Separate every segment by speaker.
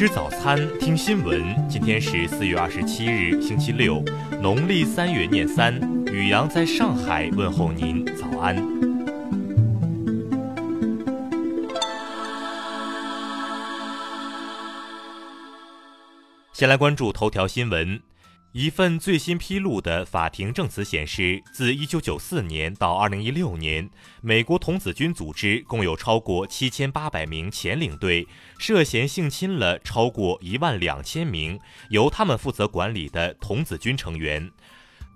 Speaker 1: 吃早餐，听新闻。今天是四月二十七日，星期六，农历三月廿三。雨阳在上海问候您，早安。先来关注头条新闻。一份最新披露的法庭证词显示，自1994年到2016年，美国童子军组织共有超过7800名前领队涉嫌性侵了超过12000名由他们负责管理的童子军成员。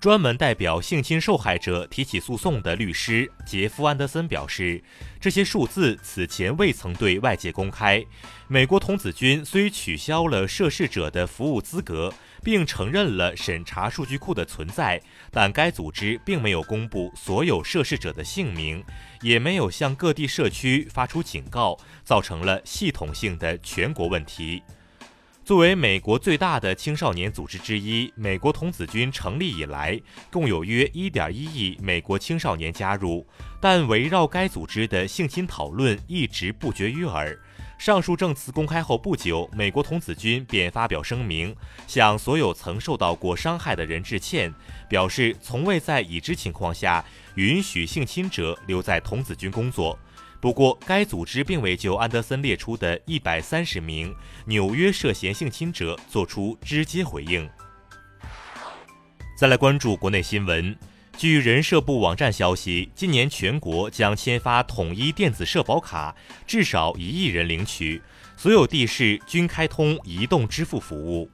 Speaker 1: 专门代表性侵受害者提起诉讼的律师杰夫·安德森表示，这些数字此前未曾对外界公开。美国童子军虽取消了涉事者的服务资格，并承认了审查数据库的存在，但该组织并没有公布所有涉事者的姓名，也没有向各地社区发出警告，造成了系统性的全国问题。作为美国最大的青少年组织之一，美国童子军成立以来，共有约1.1亿美国青少年加入，但围绕该组织的性侵讨论一直不绝于耳。上述证词公开后不久，美国童子军便发表声明，向所有曾受到过伤害的人致歉，表示从未在已知情况下允许性侵者留在童子军工作。不过，该组织并未就安德森列出的一百三十名纽约涉嫌性侵者做出直接回应。再来关注国内新闻，据人社部网站消息，今年全国将签发统一电子社保卡，至少一亿人领取，所有地市均开通移动支付服务。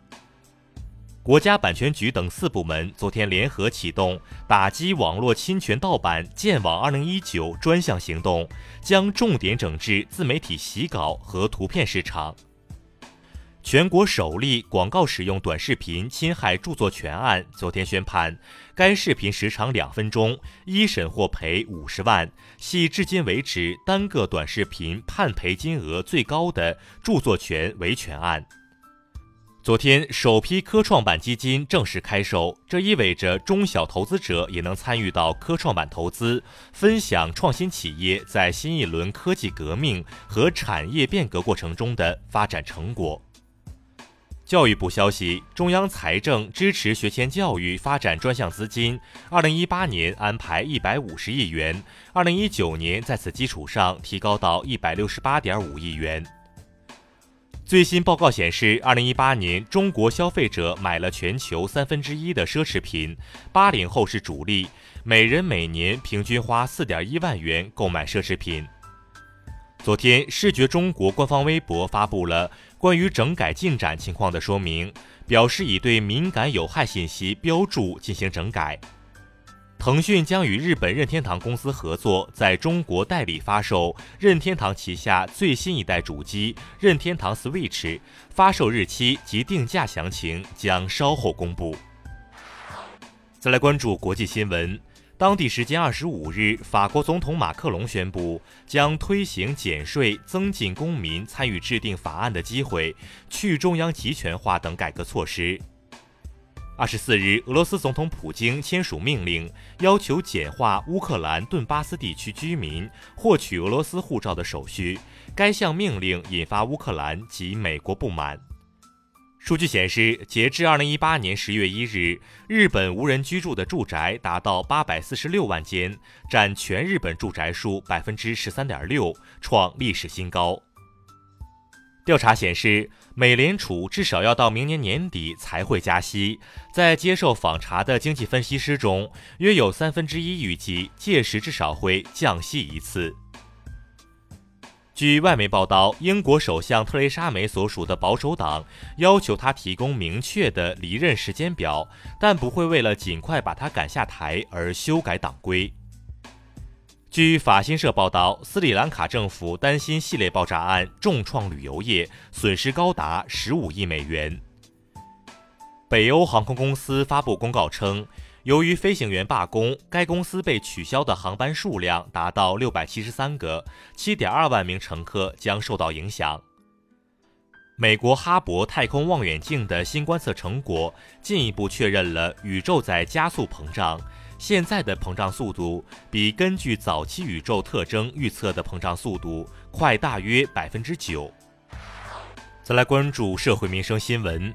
Speaker 1: 国家版权局等四部门昨天联合启动打击网络侵权盗版“剑网二零一九”专项行动，将重点整治自媒体洗稿和图片市场。全国首例广告使用短视频侵害著作权案昨天宣判，该视频时长两分钟，一审获赔五十万，系至今为止单个短视频判赔金额最高的著作权维权案。昨天，首批科创板基金正式开售，这意味着中小投资者也能参与到科创板投资，分享创新企业在新一轮科技革命和产业变革过程中的发展成果。教育部消息，中央财政支持学前教育发展专项资金，二零一八年安排一百五十亿元，二零一九年在此基础上提高到一百六十八点五亿元。最新报告显示，二零一八年中国消费者买了全球三分之一的奢侈品，八零后是主力，每人每年平均花四点一万元购买奢侈品。昨天，视觉中国官方微博发布了关于整改进展情况的说明，表示已对敏感有害信息标注进行整改。腾讯将与日本任天堂公司合作，在中国代理发售任天堂旗下最新一代主机任天堂 Switch，发售日期及定价详情将稍后公布。再来关注国际新闻，当地时间二十五日，法国总统马克龙宣布将推行减税、增进公民参与制定法案的机会、去中央集权化等改革措施。二十四日，俄罗斯总统普京签署命令，要求简化乌克兰顿巴斯地区居民获取俄罗斯护照的手续。该项命令引发乌克兰及美国不满。数据显示，截至二零一八年十月一日，日本无人居住的住宅达到八百四十六万间，占全日本住宅数百分之十三点六，创历史新高。调查显示。美联储至少要到明年年底才会加息，在接受访查的经济分析师中，约有三分之一预计届时至少会降息一次。据外媒报道，英国首相特蕾莎梅所属的保守党要求他提供明确的离任时间表，但不会为了尽快把他赶下台而修改党规。据法新社报道，斯里兰卡政府担心系列爆炸案重创旅游业，损失高达十五亿美元。北欧航空公司发布公告称，由于飞行员罢工，该公司被取消的航班数量达到六百七十三个，七点二万名乘客将受到影响。美国哈勃太空望远镜的新观测成果进一步确认了宇宙在加速膨胀。现在的膨胀速度比根据早期宇宙特征预测的膨胀速度快大约百分之九。再来关注社会民生新闻。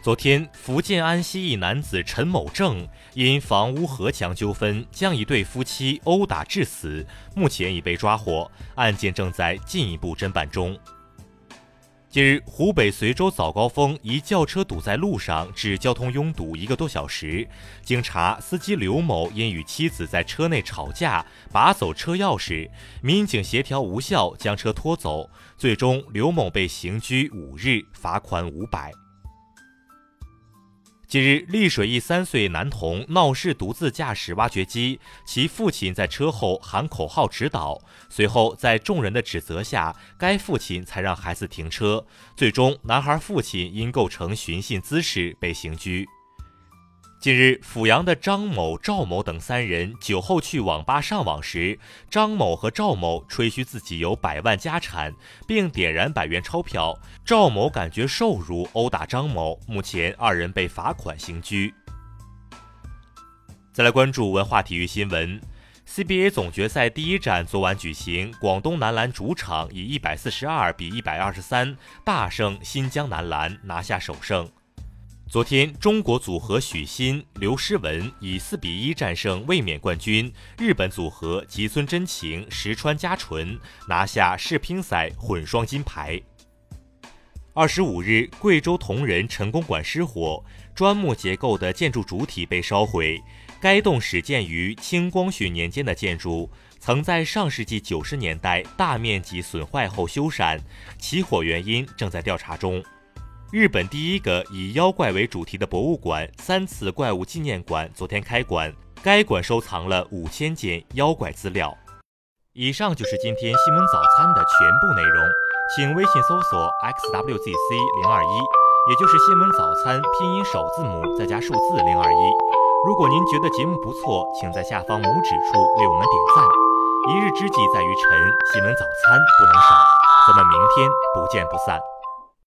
Speaker 1: 昨天，福建安溪一男子陈某正因房屋合墙纠纷，将一对夫妻殴打致死，目前已被抓获，案件正在进一步侦办中。近日，湖北随州早高峰一轿车堵在路上，致交通拥堵一个多小时。经查，司机刘某因与妻子在车内吵架，拔走车钥匙，民警协调无效，将车拖走。最终，刘某被刑拘五日，罚款五百。近日，丽水一三岁男童闹事独自驾驶挖掘机，其父亲在车后喊口号指导，随后在众人的指责下，该父亲才让孩子停车。最终，男孩父亲因构成寻衅滋事被刑拘。近日，阜阳的张某、赵某等三人酒后去网吧上网时，张某和赵某吹嘘自己有百万家产，并点燃百元钞票。赵某感觉受辱，殴打张某。目前，二人被罚款刑拘。再来关注文化体育新闻，CBA 总决赛第一战昨晚举行，广东男篮主场以一百四十二比一百二十三大胜新疆男篮，拿下首胜。昨天，中国组合许昕、刘诗雯以四比一战胜卫冕冠军日本组合吉村真晴、石川佳纯，拿下世乒赛混双金牌。二十五日，贵州铜仁陈公馆失火，砖木结构的建筑主体被烧毁。该栋始建于清光绪年间的建筑，曾在上世纪九十年代大面积损坏后修缮，起火原因正在调查中。日本第一个以妖怪为主题的博物馆——三次怪物纪念馆昨天开馆，该馆收藏了五千件妖怪资料。以上就是今天新闻早餐的全部内容，请微信搜索 xwzc 零二一，也就是新闻早餐拼音首字母再加数字零二一。如果您觉得节目不错，请在下方拇指处为我们点赞。一日之计在于晨，新闻早餐不能少，咱们明天不见不散。